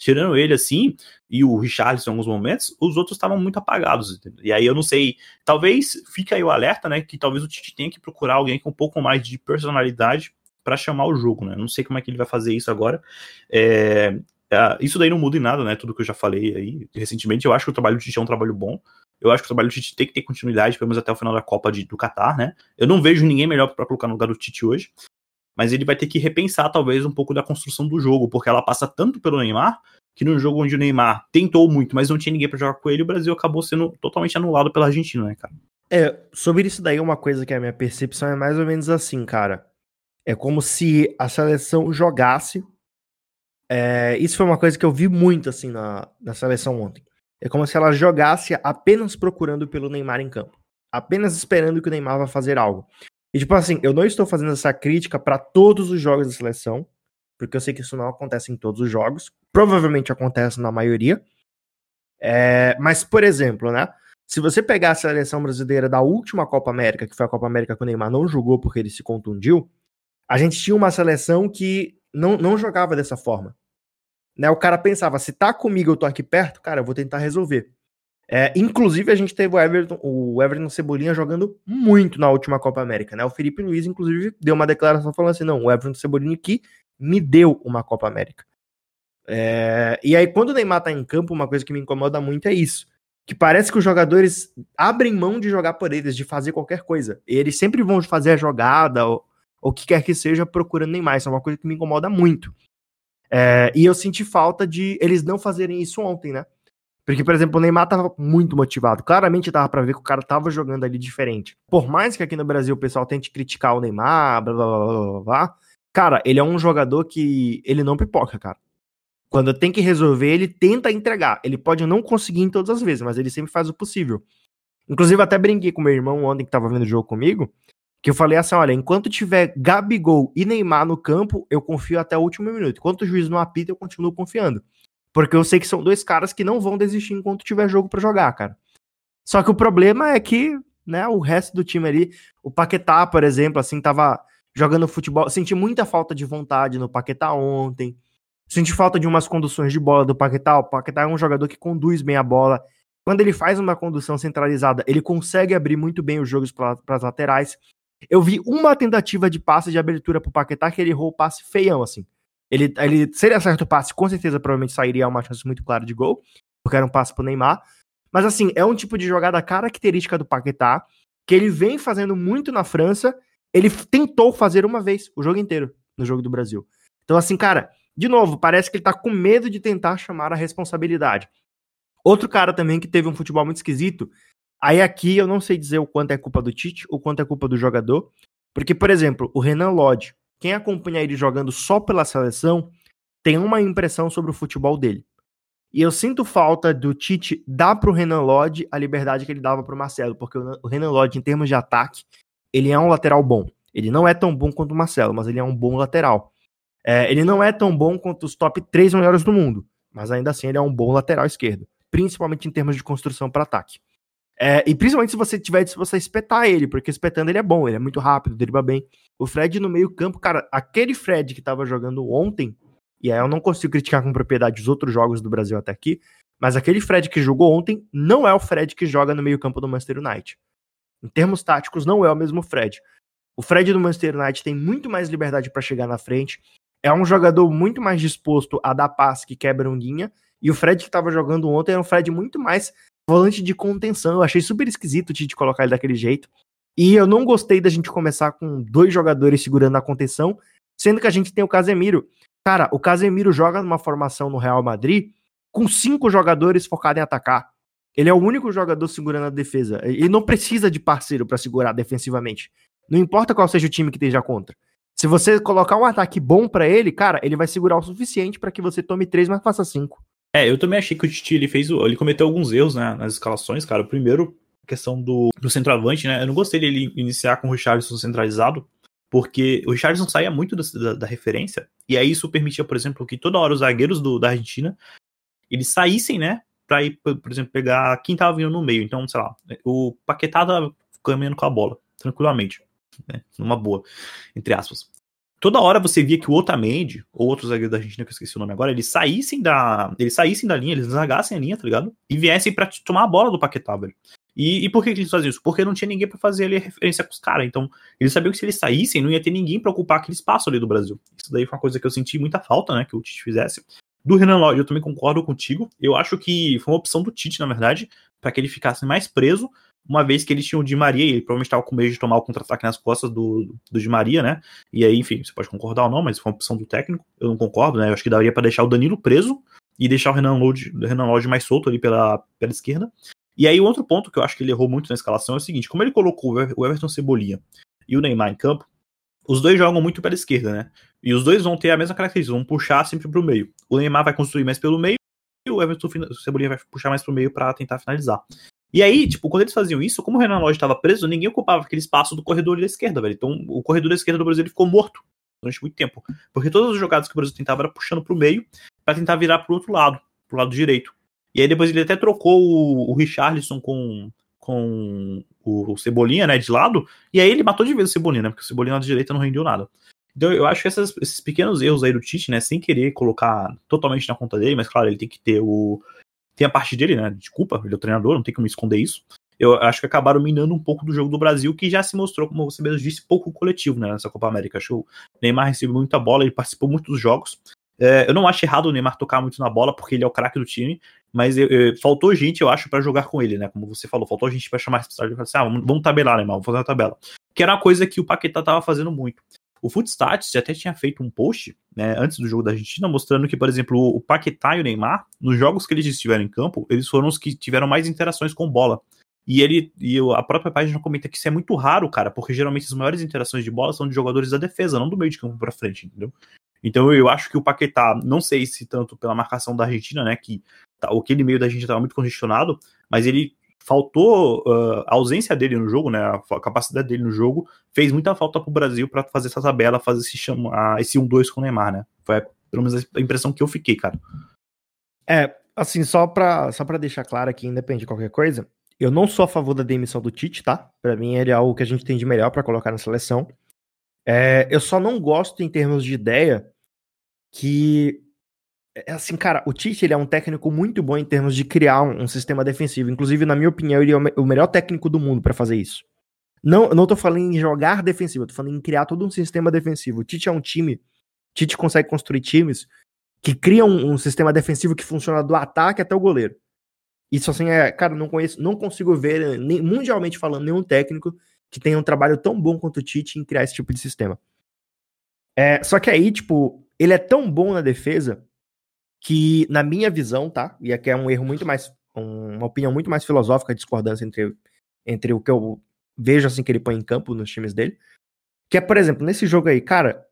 tirando ele assim, e o Richarlison em alguns momentos, os outros estavam muito apagados. Entendeu? E aí eu não sei, talvez fique aí o alerta, né? Que talvez o Tite tenha que procurar alguém com um pouco mais de personalidade para chamar o jogo, né? Não sei como é que ele vai fazer isso agora. É, é, isso daí não muda em nada, né? Tudo que eu já falei aí recentemente. Eu acho que o trabalho do Tite é um trabalho bom. Eu acho que o trabalho do Tite tem que ter continuidade, pelo menos até o final da Copa de, do Qatar, né? Eu não vejo ninguém melhor para colocar no lugar do Tite hoje mas ele vai ter que repensar talvez um pouco da construção do jogo, porque ela passa tanto pelo Neymar, que no jogo onde o Neymar tentou muito, mas não tinha ninguém para jogar com ele, o Brasil acabou sendo totalmente anulado pela Argentina, né, cara? É, sobre isso daí, uma coisa que é a minha percepção é mais ou menos assim, cara. É como se a seleção jogasse. É, isso foi uma coisa que eu vi muito, assim, na, na seleção ontem. É como se ela jogasse apenas procurando pelo Neymar em campo. Apenas esperando que o Neymar vá fazer algo. E tipo assim, eu não estou fazendo essa crítica para todos os jogos da seleção, porque eu sei que isso não acontece em todos os jogos. Provavelmente acontece na maioria. É, mas, por exemplo, né? Se você pegar a seleção brasileira da última Copa América, que foi a Copa América que o Neymar não jogou porque ele se contundiu, a gente tinha uma seleção que não, não jogava dessa forma. Né, o cara pensava, se tá comigo, eu tô aqui perto, cara, eu vou tentar resolver. É, inclusive, a gente teve o Everton, o Everton Cebolinha jogando muito na última Copa América, né? O Felipe Luiz, inclusive, deu uma declaração falando assim: não, o Everton Cebolinha que me deu uma Copa América. É, e aí, quando o Neymar tá em campo, uma coisa que me incomoda muito é isso. Que parece que os jogadores abrem mão de jogar por eles, de fazer qualquer coisa. E eles sempre vão fazer a jogada, ou o que quer que seja, procurando Neymar. Isso é uma coisa que me incomoda muito. É, e eu senti falta de eles não fazerem isso ontem, né? Porque, por exemplo, o Neymar tava muito motivado. Claramente dava pra ver que o cara tava jogando ali diferente. Por mais que aqui no Brasil o pessoal tente criticar o Neymar, blá blá blá blá, blá cara, ele é um jogador que ele não pipoca, cara. Quando tem que resolver, ele tenta entregar. Ele pode não conseguir em todas as vezes, mas ele sempre faz o possível. Inclusive, até brinquei com meu irmão ontem que tava vendo o jogo comigo, que eu falei assim: olha, enquanto tiver Gabigol e Neymar no campo, eu confio até o último minuto. Enquanto o juiz não apita, eu continuo confiando. Porque eu sei que são dois caras que não vão desistir enquanto tiver jogo para jogar, cara. Só que o problema é que, né, o resto do time ali, o Paquetá, por exemplo, assim, tava jogando futebol. Senti muita falta de vontade no Paquetá ontem. Senti falta de umas conduções de bola do Paquetá. O Paquetá é um jogador que conduz bem a bola. Quando ele faz uma condução centralizada, ele consegue abrir muito bem os jogos para as laterais. Eu vi uma tentativa de passe de abertura pro Paquetá que ele errou o passe feião, assim. Ele, ele, se ele acerta o passe, com certeza provavelmente sairia uma chance muito clara de gol, porque era um passe pro Neymar. Mas assim, é um tipo de jogada característica do Paquetá, que ele vem fazendo muito na França. Ele tentou fazer uma vez o jogo inteiro no jogo do Brasil. Então, assim, cara, de novo, parece que ele tá com medo de tentar chamar a responsabilidade. Outro cara também que teve um futebol muito esquisito. Aí aqui eu não sei dizer o quanto é culpa do Tite, o quanto é culpa do jogador. Porque, por exemplo, o Renan Lodge, quem acompanha ele jogando só pela seleção tem uma impressão sobre o futebol dele. E eu sinto falta do Tite dar pro Renan Lodge a liberdade que ele dava pro Marcelo, porque o Renan Lodge, em termos de ataque, ele é um lateral bom. Ele não é tão bom quanto o Marcelo, mas ele é um bom lateral. É, ele não é tão bom quanto os top 3 melhores do mundo, mas ainda assim ele é um bom lateral esquerdo, principalmente em termos de construção para ataque. É, e principalmente se você tiver se você espetar ele, porque espetando ele é bom, ele é muito rápido, dribla bem. O Fred no meio-campo, cara, aquele Fred que tava jogando ontem, e aí eu não consigo criticar com propriedade os outros jogos do Brasil até aqui, Mas aquele Fred que jogou ontem não é o Fred que joga no meio-campo do Manchester United. Em termos táticos, não é o mesmo Fred. O Fred do Manchester United tem muito mais liberdade para chegar na frente. É um jogador muito mais disposto a dar passe que quebra linha. E o Fred que estava jogando ontem era um Fred muito mais volante de contenção. Eu achei super esquisito o Tite colocar ele daquele jeito. E eu não gostei da gente começar com dois jogadores segurando a contenção, sendo que a gente tem o Casemiro. Cara, o Casemiro joga numa formação no Real Madrid com cinco jogadores focados em atacar. Ele é o único jogador segurando a defesa. Ele não precisa de parceiro para segurar defensivamente. Não importa qual seja o time que esteja contra. Se você colocar um ataque bom para ele, cara, ele vai segurar o suficiente para que você tome três, mas faça cinco. É, eu também achei que o Titi ele fez, ele cometeu alguns erros né, nas escalações, cara. O primeiro, questão do, do centroavante, né? Eu não gostei dele iniciar com o Richardson centralizado, porque o Richardson saía muito da, da, da, referência, e aí isso permitia, por exemplo, que toda hora os zagueiros do, da Argentina eles saíssem, né? Pra ir, por exemplo, pegar quem tava vindo no meio. Então, sei lá, o Paquetá tava caminhando com a bola, tranquilamente, né? Numa boa, entre aspas toda hora você via que o Otamendi, ou outro zagueiro da Argentina, que eu esqueci o nome agora, eles saíssem da. Eles saíssem da linha, eles zagassem a linha, tá ligado? E viessem pra tomar a bola do Paquetá, velho. E, e por que, eles faziam isso? Porque não tinha ninguém para fazer ali a referência com os caras. Então, eles sabiam que se eles saíssem, não ia ter ninguém pra ocupar aquele espaço ali do Brasil. Isso daí foi uma coisa que eu senti muita falta, né? Que o Tite fizesse. Do Renan Lodge, eu também concordo contigo. Eu acho que foi uma opção do Tite, na verdade, para que ele ficasse mais preso uma vez que eles tinham o Di Maria, e ele provavelmente estava com medo de tomar o contra-ataque nas costas do, do Di Maria, né? E aí, enfim, você pode concordar ou não, mas foi uma opção do técnico, eu não concordo, né? Eu acho que daria para deixar o Danilo preso e deixar o Renan Lodge, Renan Lodge mais solto ali pela, pela esquerda. E aí, outro ponto que eu acho que ele errou muito na escalação é o seguinte: como ele colocou o Everton Cebolinha e o Neymar em campo, os dois jogam muito pela esquerda, né? E os dois vão ter a mesma característica, vão puxar sempre pro meio. O Neymar vai construir mais pelo meio e o Everton Cebolinha vai puxar mais pro meio para tentar finalizar. E aí, tipo, quando eles faziam isso, como o Renan Lodge estava preso, ninguém ocupava aquele espaço do corredor da esquerda, velho. Então, o corredor da esquerda do Brasil ficou morto durante muito tempo. Porque todas as jogadas que o Brasil tentava era puxando pro meio para tentar virar pro outro lado, pro lado direito. E aí depois ele até trocou o, o Richarlison com, com o, o, Cebolinha, né, de lado, e aí ele matou de vez o Cebolinha, né, porque o Cebolinha na direita não rendeu nada. Então eu acho que essas, esses pequenos erros aí do Tite, né, sem querer colocar totalmente na conta dele, mas claro, ele tem que ter o, tem a parte dele, né? Desculpa, ele é o treinador, não tem como esconder isso. Eu acho que acabaram minando um pouco do jogo do Brasil, que já se mostrou, como você mesmo disse, pouco coletivo né, nessa Copa América. Acho que o Neymar recebeu muita bola, ele participou muito dos jogos. É, eu não acho errado o Neymar tocar muito na bola, porque ele é o craque do time, mas eu, eu, faltou gente, eu acho, para jogar com ele, né? Como você falou, faltou gente para chamar a responsabilidade e falar assim: ah, vamos, vamos tabelar, Neymar, vamos fazer uma tabela. Que era uma coisa que o Paquetá tava fazendo muito. O Footstats até tinha feito um post, né, antes do jogo da Argentina, mostrando que, por exemplo, o Paquetá e o Neymar, nos jogos que eles estiveram em campo, eles foram os que tiveram mais interações com bola. E ele e a própria página comenta que isso é muito raro, cara, porque geralmente as maiores interações de bola são de jogadores da defesa, não do meio de campo para frente, entendeu? Então eu acho que o Paquetá, não sei se tanto pela marcação da Argentina, né, que tá, aquele meio da Argentina estava muito congestionado, mas ele faltou uh, a ausência dele no jogo, né? A capacidade dele no jogo fez muita falta pro Brasil para fazer essa tabela, fazer esse chama, esse 1-2 com o Neymar, né? Foi pelo menos a impressão que eu fiquei, cara. É, assim, só pra, só pra deixar claro aqui, independente de qualquer coisa, eu não sou a favor da demissão do Tite, tá? Para mim ele é algo que a gente tem de melhor para colocar na seleção. É, eu só não gosto em termos de ideia que é assim, cara, o Tite ele é um técnico muito bom em termos de criar um, um sistema defensivo. Inclusive, na minha opinião, ele é o, o melhor técnico do mundo para fazer isso. Não, não tô falando em jogar defensivo, eu tô falando em criar todo um sistema defensivo. O Tite é um time, Tite consegue construir times que criam um, um sistema defensivo que funciona do ataque até o goleiro. Isso assim é, cara, não conheço, não consigo ver, nem, mundialmente falando, nenhum técnico que tenha um trabalho tão bom quanto o Tite em criar esse tipo de sistema. É, só que aí, tipo, ele é tão bom na defesa que, na minha visão, tá? E aqui é um erro muito mais. uma opinião muito mais filosófica, discordância entre, entre o que eu vejo assim que ele põe em campo nos times dele. Que é, por exemplo, nesse jogo aí, cara,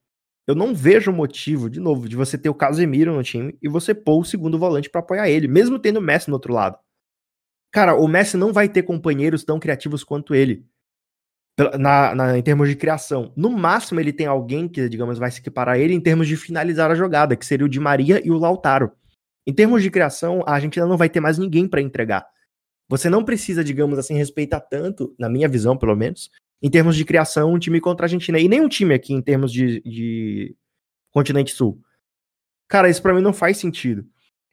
eu não vejo motivo, de novo, de você ter o Casemiro no time e você pôr o segundo volante para apoiar ele, mesmo tendo o Messi no outro lado. Cara, o Messi não vai ter companheiros tão criativos quanto ele na, na, em termos de criação. No máximo, ele tem alguém que, digamos, vai se equiparar a ele em termos de finalizar a jogada, que seria o Di Maria e o Lautaro. Em termos de criação, a Argentina não vai ter mais ninguém para entregar. Você não precisa, digamos assim, respeitar tanto, na minha visão, pelo menos, em termos de criação, um time contra a Argentina. E nem um time aqui em termos de, de continente sul. Cara, isso para mim não faz sentido.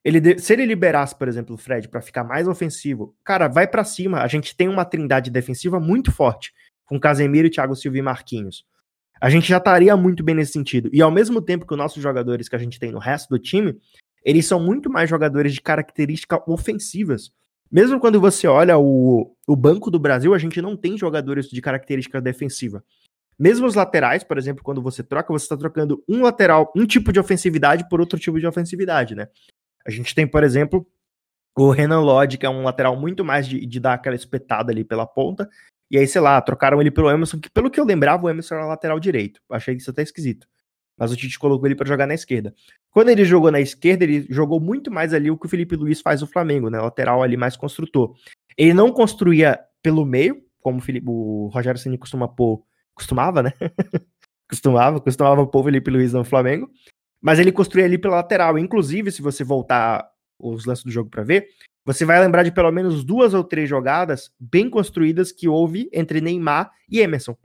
Ele se ele liberasse, por exemplo, o Fred pra ficar mais ofensivo, cara, vai pra cima. A gente tem uma trindade defensiva muito forte, com Casemiro, Thiago Silva e Marquinhos. A gente já estaria muito bem nesse sentido. E ao mesmo tempo que os nossos jogadores que a gente tem no resto do time, eles são muito mais jogadores de características ofensivas. Mesmo quando você olha o, o banco do Brasil, a gente não tem jogadores de característica defensiva. Mesmo os laterais, por exemplo, quando você troca, você está trocando um lateral, um tipo de ofensividade por outro tipo de ofensividade, né? A gente tem, por exemplo, o Renan Lodge, que é um lateral muito mais de, de dar aquela espetada ali pela ponta. E aí, sei lá, trocaram ele pelo Emerson, que pelo que eu lembrava, o Emerson era lateral direito. Achei isso até esquisito. Mas o Tite colocou ele para jogar na esquerda. Quando ele jogou na esquerda, ele jogou muito mais ali o que o Felipe Luiz faz no Flamengo, né? Lateral ali mais construtor. Ele não construía pelo meio, como o, Felipe, o Rogério Ceni costuma pôr, costumava, né? costumava, costumava pôr o Felipe Luiz no Flamengo. Mas ele construía ali pela lateral. Inclusive, se você voltar os lances do jogo para ver, você vai lembrar de pelo menos duas ou três jogadas bem construídas que houve entre Neymar e Emerson.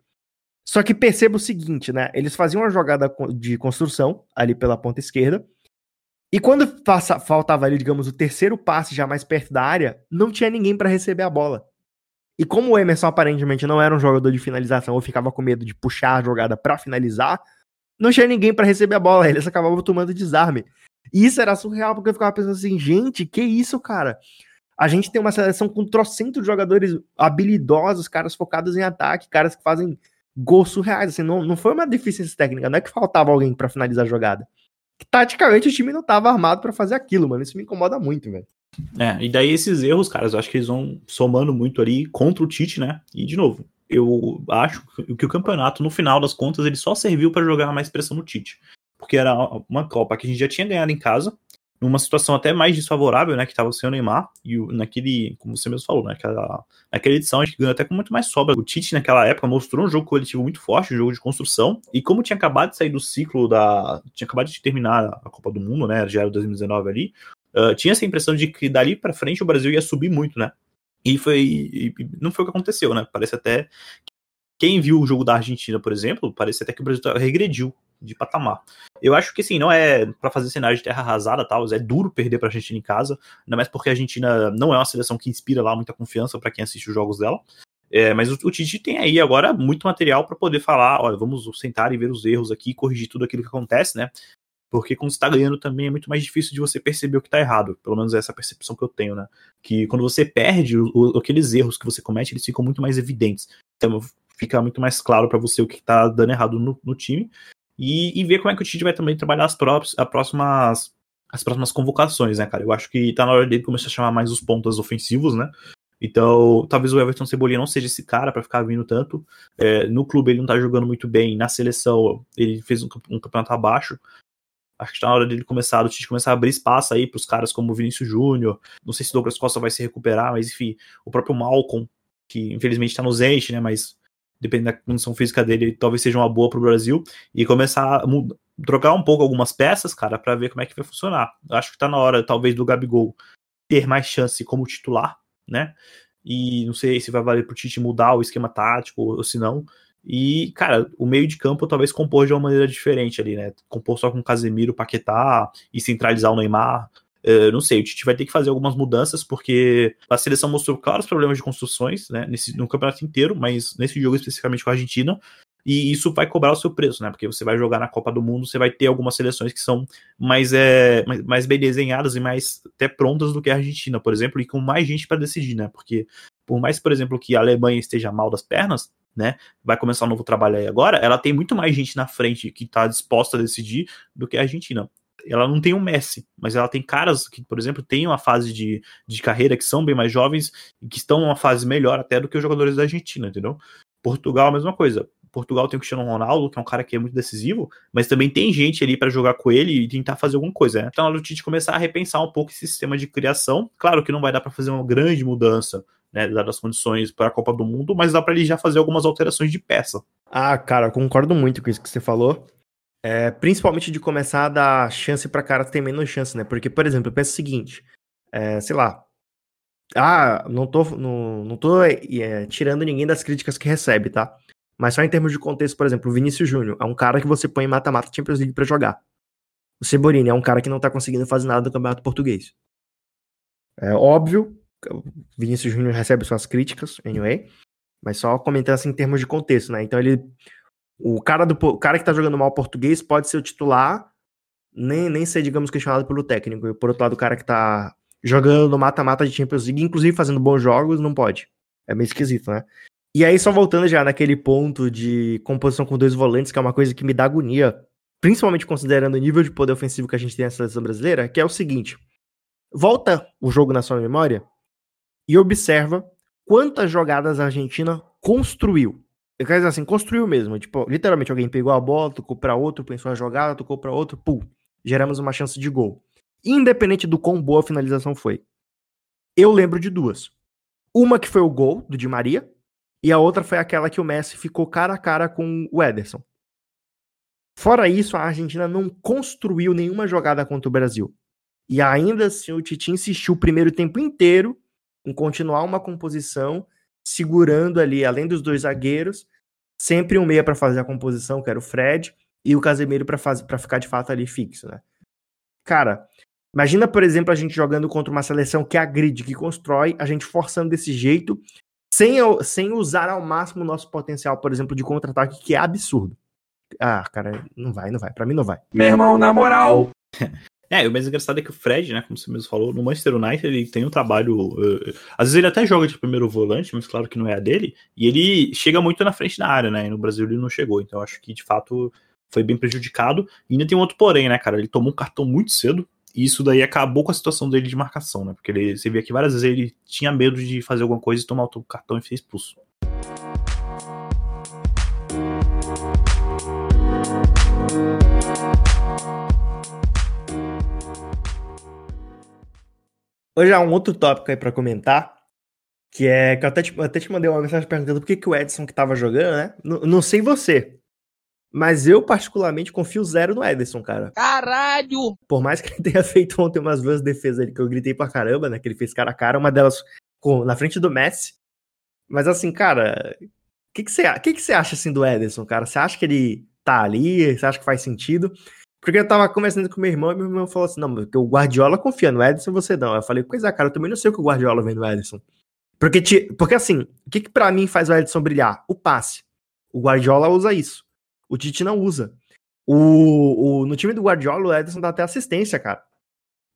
Só que perceba o seguinte, né? Eles faziam uma jogada de construção ali pela ponta esquerda. E quando faltava ali, digamos, o terceiro passe já mais perto da área, não tinha ninguém para receber a bola. E como o Emerson aparentemente não era um jogador de finalização ou ficava com medo de puxar a jogada para finalizar, não tinha ninguém para receber a bola. Eles acabavam tomando desarme. E isso era surreal, porque eu ficava pensando assim, gente, que isso, cara? A gente tem uma seleção com trocentos jogadores habilidosos, caras focados em ataque, caras que fazem gols surreais. Assim, não, não foi uma deficiência técnica, não é que faltava alguém para finalizar a jogada. Taticamente o time não tava armado para fazer aquilo, mano. Isso me incomoda muito, velho. É, e daí esses erros, caras, eu acho que eles vão somando muito ali contra o Tite, né? E de novo, eu acho que o campeonato, no final das contas, ele só serviu para jogar mais pressão no Tite. Porque era uma Copa que a gente já tinha ganhado em casa, numa situação até mais desfavorável, né? Que tava sem o Neymar, e naquele, como você mesmo falou, naquela, naquela edição a gente ganhou até com muito mais sobra. O Tite, naquela época, mostrou um jogo coletivo muito forte, um jogo de construção, e como tinha acabado de sair do ciclo da. tinha acabado de terminar a Copa do Mundo, né? Já era 2019 ali. Uh, tinha essa impressão de que dali para frente o Brasil ia subir muito, né? E foi. E não foi o que aconteceu, né? Parece até. Quem viu o jogo da Argentina, por exemplo, parece até que o Brasil regrediu de patamar. Eu acho que sim, não é para fazer cenário de terra arrasada, tal, é duro perder para a Argentina em casa, ainda mais porque a Argentina não é uma seleção que inspira lá muita confiança para quem assiste os jogos dela. É, mas o, o Tite tem aí agora muito material para poder falar, olha, vamos sentar e ver os erros aqui, corrigir tudo aquilo que acontece, né? Porque quando você tá ganhando também é muito mais difícil de você perceber o que tá errado. Pelo menos é essa percepção que eu tenho, né? Que quando você perde, o, aqueles erros que você comete, eles ficam muito mais evidentes. Então fica muito mais claro para você o que tá dando errado no, no time. E, e, ver como é que o Tite vai também trabalhar as, próprias, as próximas as próximas convocações, né, cara? Eu acho que tá na hora dele começar a chamar mais os pontas ofensivos, né? Então, talvez o Everton Cebolinha não seja esse cara para ficar vindo tanto. É, no clube ele não tá jogando muito bem, na seleção ele fez um, um campeonato abaixo. Acho que tá na hora dele começar, o Tite começar a abrir espaço aí pros caras como o Vinícius Júnior. Não sei se o Douglas Costa vai se recuperar, mas enfim, o próprio Malcolm, que infelizmente tá no Zenit, né? Mas dependendo da condição física dele, talvez seja uma boa pro Brasil. E começar a trocar um pouco algumas peças, cara, para ver como é que vai funcionar. Eu acho que tá na hora, talvez, do Gabigol ter mais chance como titular, né? E não sei se vai valer pro Tite mudar o esquema tático ou se não. E, cara, o meio de campo talvez compor de uma maneira diferente ali, né? Compor só com Casemiro, Paquetá e centralizar o Neymar. Uh, não sei, o Tite vai ter que fazer algumas mudanças, porque a seleção mostrou claros problemas de construções, né? Nesse, no campeonato inteiro, mas nesse jogo especificamente com a Argentina. E isso vai cobrar o seu preço, né? Porque você vai jogar na Copa do Mundo, você vai ter algumas seleções que são mais, é, mais, mais bem desenhadas e mais até prontas do que a Argentina, por exemplo, e com mais gente para decidir, né? Porque por mais, por exemplo, que a Alemanha esteja mal das pernas, né? Vai começar um novo trabalho aí agora, ela tem muito mais gente na frente que está disposta a decidir do que a Argentina. Ela não tem um Messi, mas ela tem caras que, por exemplo, têm uma fase de, de carreira que são bem mais jovens e que estão numa fase melhor até do que os jogadores da Argentina, entendeu? Portugal, a mesma coisa. Portugal tem o Cristiano Ronaldo, que é um cara que é muito decisivo, mas também tem gente ali para jogar com ele e tentar fazer alguma coisa, né? Então, a Tite começar a repensar um pouco esse sistema de criação. Claro que não vai dar para fazer uma grande mudança, né, dadas as condições para a Copa do Mundo, mas dá para ele já fazer algumas alterações de peça. Ah, cara, concordo muito com isso que você falou. É, principalmente de começar a dar chance para cara que tem menos chance, né? Porque, por exemplo, eu penso o seguinte, é, sei lá, ah, não tô, não, não tô é, tirando ninguém das críticas que recebe, tá? Mas só em termos de contexto, por exemplo, o Vinícius Júnior é um cara que você põe mata-mata Champions League para jogar. O Cebolinha é um cara que não tá conseguindo fazer nada do Campeonato Português. É óbvio, o Vinícius Júnior recebe suas críticas, anyway, mas só comentando assim em termos de contexto, né? Então ele. O cara, do, o cara que tá jogando mal português pode ser o titular, nem, nem ser, digamos, questionado pelo técnico. E por outro lado, o cara que tá jogando no mata-mata de Champions League, inclusive fazendo bons jogos, não pode. É meio esquisito, né? E aí, só voltando já naquele ponto de composição com dois volantes, que é uma coisa que me dá agonia, principalmente considerando o nível de poder ofensivo que a gente tem na seleção brasileira, que é o seguinte: volta o jogo na sua memória e observa quantas jogadas a Argentina construiu. Eu quero dizer assim, construiu mesmo. Tipo, literalmente alguém pegou a bola, tocou para outro, pensou a jogada, tocou para outro, pum, geramos uma chance de gol. Independente do quão boa a finalização foi. Eu lembro de duas. Uma que foi o gol do Di Maria, e a outra foi aquela que o Messi ficou cara a cara com o Ederson. Fora isso, a Argentina não construiu nenhuma jogada contra o Brasil. E ainda assim, o Tite insistiu o primeiro tempo inteiro em continuar uma composição, segurando ali, além dos dois zagueiros, sempre um meia para fazer a composição, que era o Fred, e o Casemiro para ficar de fato ali fixo, né? Cara, imagina, por exemplo, a gente jogando contra uma seleção que agride, que constrói, a gente forçando desse jeito, sem, sem usar ao máximo o nosso potencial, por exemplo, de contra-ataque, que é absurdo. Ah, cara, não vai, não vai. Para mim não vai. Meu irmão, na moral. É, o mais engraçado é que o Fred, né, como você mesmo falou, no Manchester United ele tem um trabalho. Uh, às vezes ele até joga de primeiro volante, mas claro que não é a dele. E ele chega muito na frente da área, né? E no Brasil ele não chegou. Então acho que de fato foi bem prejudicado. E ainda tem um outro porém, né, cara? Ele tomou um cartão muito cedo. E isso daí acabou com a situação dele de marcação, né? Porque ele, você vê que várias vezes ele tinha medo de fazer alguma coisa e tomar o cartão e ser expulso. Hoje há um outro tópico aí para comentar, que é que eu até te, eu até te mandei uma mensagem perguntando por que, que o Edson que tava jogando, né? N não sei você, mas eu particularmente confio zero no Edson, cara. Caralho! Por mais que ele tenha feito ontem umas duas defesas ali que eu gritei pra caramba, né? Que ele fez cara a cara, uma delas com, na frente do Messi. Mas assim, cara, o que, que, você, que, que você acha assim do Ederson, cara? Você acha que ele tá ali? Você acha que faz sentido? Porque eu tava conversando com meu irmão e meu irmão falou assim: não, porque o Guardiola confia no Edson, você não. Eu falei, pois é, cara, eu também não sei o que o Guardiola vem no Edson. Porque, te, porque assim, o que, que para mim faz o Edson brilhar? O passe. O Guardiola usa isso. O Tite não usa. O, o, no time do Guardiola, o Edson dá até assistência, cara.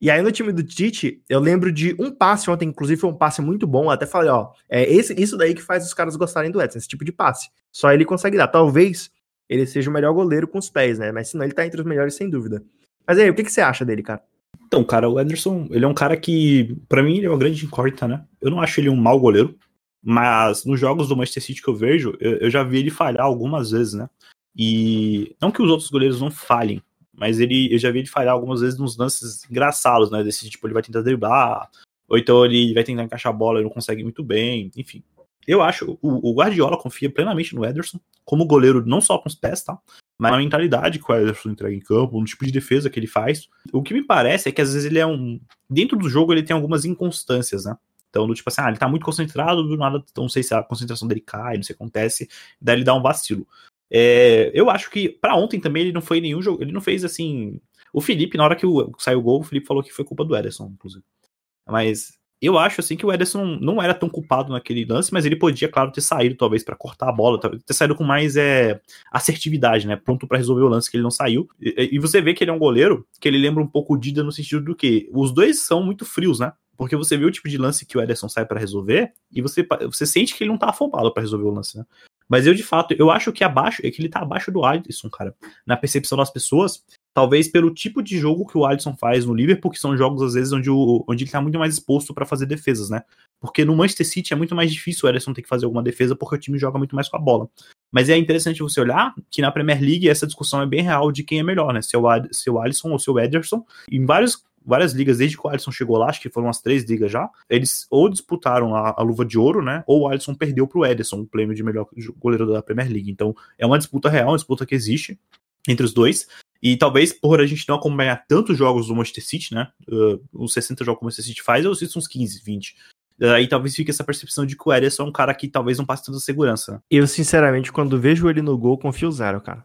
E aí no time do Tite, eu lembro de um passe ontem, inclusive foi um passe muito bom. Até falei, ó, é esse, isso daí que faz os caras gostarem do Edson, esse tipo de passe. Só ele consegue dar. Talvez ele seja o melhor goleiro com os pés, né? Mas senão ele tá entre os melhores sem dúvida. Mas aí, o que, que você acha dele, cara? Então, cara, o Ederson, ele é um cara que, para mim, ele é uma grande incógnita, né? Eu não acho ele um mau goleiro, mas nos jogos do Manchester City que eu vejo, eu, eu, já vi ele falhar algumas vezes, né? E não que os outros goleiros não falhem, mas ele, eu já vi ele falhar algumas vezes nos lances engraçados, né? Desse tipo, ele vai tentar driblar, ou então ele vai tentar encaixar a bola e não consegue muito bem, enfim. Eu acho, o, o Guardiola confia plenamente no Ederson, como goleiro, não só com os pés, tá? Mas na mentalidade que o Ederson entrega em campo, no tipo de defesa que ele faz. O que me parece é que às vezes ele é um. Dentro do jogo ele tem algumas inconstâncias, né? Então, do tipo assim, ah, ele tá muito concentrado, do nada, não sei se a concentração dele cai, não sei o que acontece, daí ele dá um vacilo. É, eu acho que para ontem também ele não foi nenhum jogo, ele não fez assim. O Felipe, na hora que saiu o gol, o Felipe falou que foi culpa do Ederson, inclusive. Mas eu acho assim que o Ederson não era tão culpado naquele lance, mas ele podia, claro, ter saído talvez para cortar a bola, ter saído com mais é, assertividade, né? Pronto para resolver o lance que ele não saiu. E, e, você vê que ele é um goleiro que ele lembra um pouco o Dida no sentido do que os dois são muito frios, né? Porque você vê o tipo de lance que o Ederson sai para resolver e você, você sente que ele não tá afobado para resolver o lance, né? Mas eu, de fato, eu acho que abaixo, é que ele tá abaixo do Alisson, cara. Na percepção das pessoas, talvez pelo tipo de jogo que o Alisson faz no Liverpool, que são jogos, às vezes, onde, o, onde ele tá muito mais exposto para fazer defesas, né? Porque no Manchester City é muito mais difícil o Alisson ter que fazer alguma defesa, porque o time joga muito mais com a bola. Mas é interessante você olhar que na Premier League essa discussão é bem real de quem é melhor, né? Se é o, se é o Alisson ou se é o Ederson. Em vários várias ligas, desde que o Alisson chegou lá, acho que foram umas três ligas já, eles ou disputaram a, a luva de ouro, né? Ou o Alisson perdeu pro Ederson, o prêmio de melhor goleiro da Premier League. Então é uma disputa real, uma disputa que existe entre os dois. E talvez por a gente não acompanhar tantos jogos do Manchester City, né? Uh, os 60 jogos que o Manchester City faz, eu assisto uns 15, 20. Aí talvez fique essa percepção de que o Ederson é um cara que talvez não passe tanta segurança. Eu, sinceramente, quando vejo ele no gol, confio zero, cara.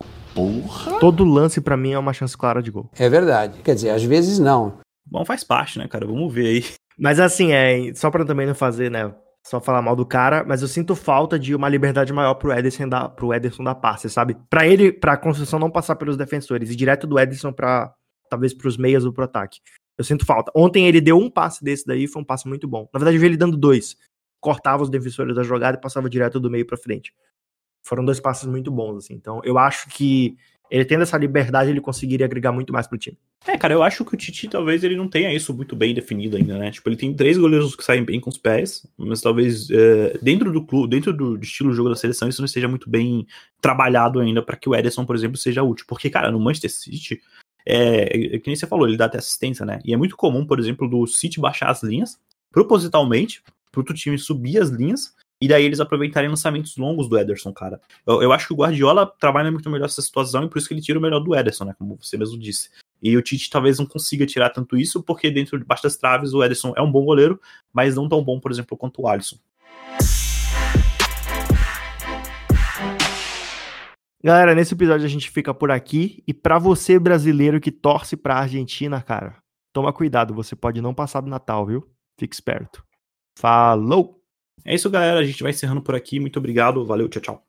Todo lance pra mim é uma chance clara de gol. É verdade. Quer dizer, às vezes não. Bom, faz parte, né, cara? Vamos ver aí. Mas assim, é, só pra também não fazer, né, só falar mal do cara, mas eu sinto falta de uma liberdade maior pro Ederson dar, pro Ederson dar passe, sabe? Pra ele, pra construção não passar pelos defensores e direto do Ederson pra, talvez pros meias ou pro ataque. Eu sinto falta. Ontem ele deu um passe desse daí, foi um passe muito bom. Na verdade, eu vi ele dando dois. Cortava os defensores da jogada e passava direto do meio pra frente. Foram dois passes muito bons, assim. Então, eu acho que ele tendo essa liberdade, ele conseguiria agregar muito mais pro time. É, cara, eu acho que o Titi talvez ele não tenha isso muito bem definido ainda, né? Tipo, ele tem três goleiros que saem bem com os pés, mas talvez é, dentro do clube, dentro do estilo de jogo da seleção, isso não esteja muito bem trabalhado ainda para que o Ederson, por exemplo, seja útil. Porque, cara, no Manchester City, é, é, que nem você falou, ele dá até assistência, né? E é muito comum, por exemplo, do City baixar as linhas propositalmente, pro outro time subir as linhas e daí eles aproveitarem lançamentos longos do Ederson, cara. Eu, eu, acho que o Guardiola trabalha muito melhor essa situação e por isso que ele tira o melhor do Ederson, né? Como você mesmo disse. E o Tite talvez não consiga tirar tanto isso, porque dentro de baixo das traves o Ederson é um bom goleiro, mas não tão bom, por exemplo, quanto o Alisson. Galera, nesse episódio a gente fica por aqui. E para você, brasileiro que torce pra Argentina, cara, toma cuidado, você pode não passar do Natal, viu? Fique esperto. Falou! É isso, galera. A gente vai encerrando por aqui. Muito obrigado. Valeu, tchau, tchau.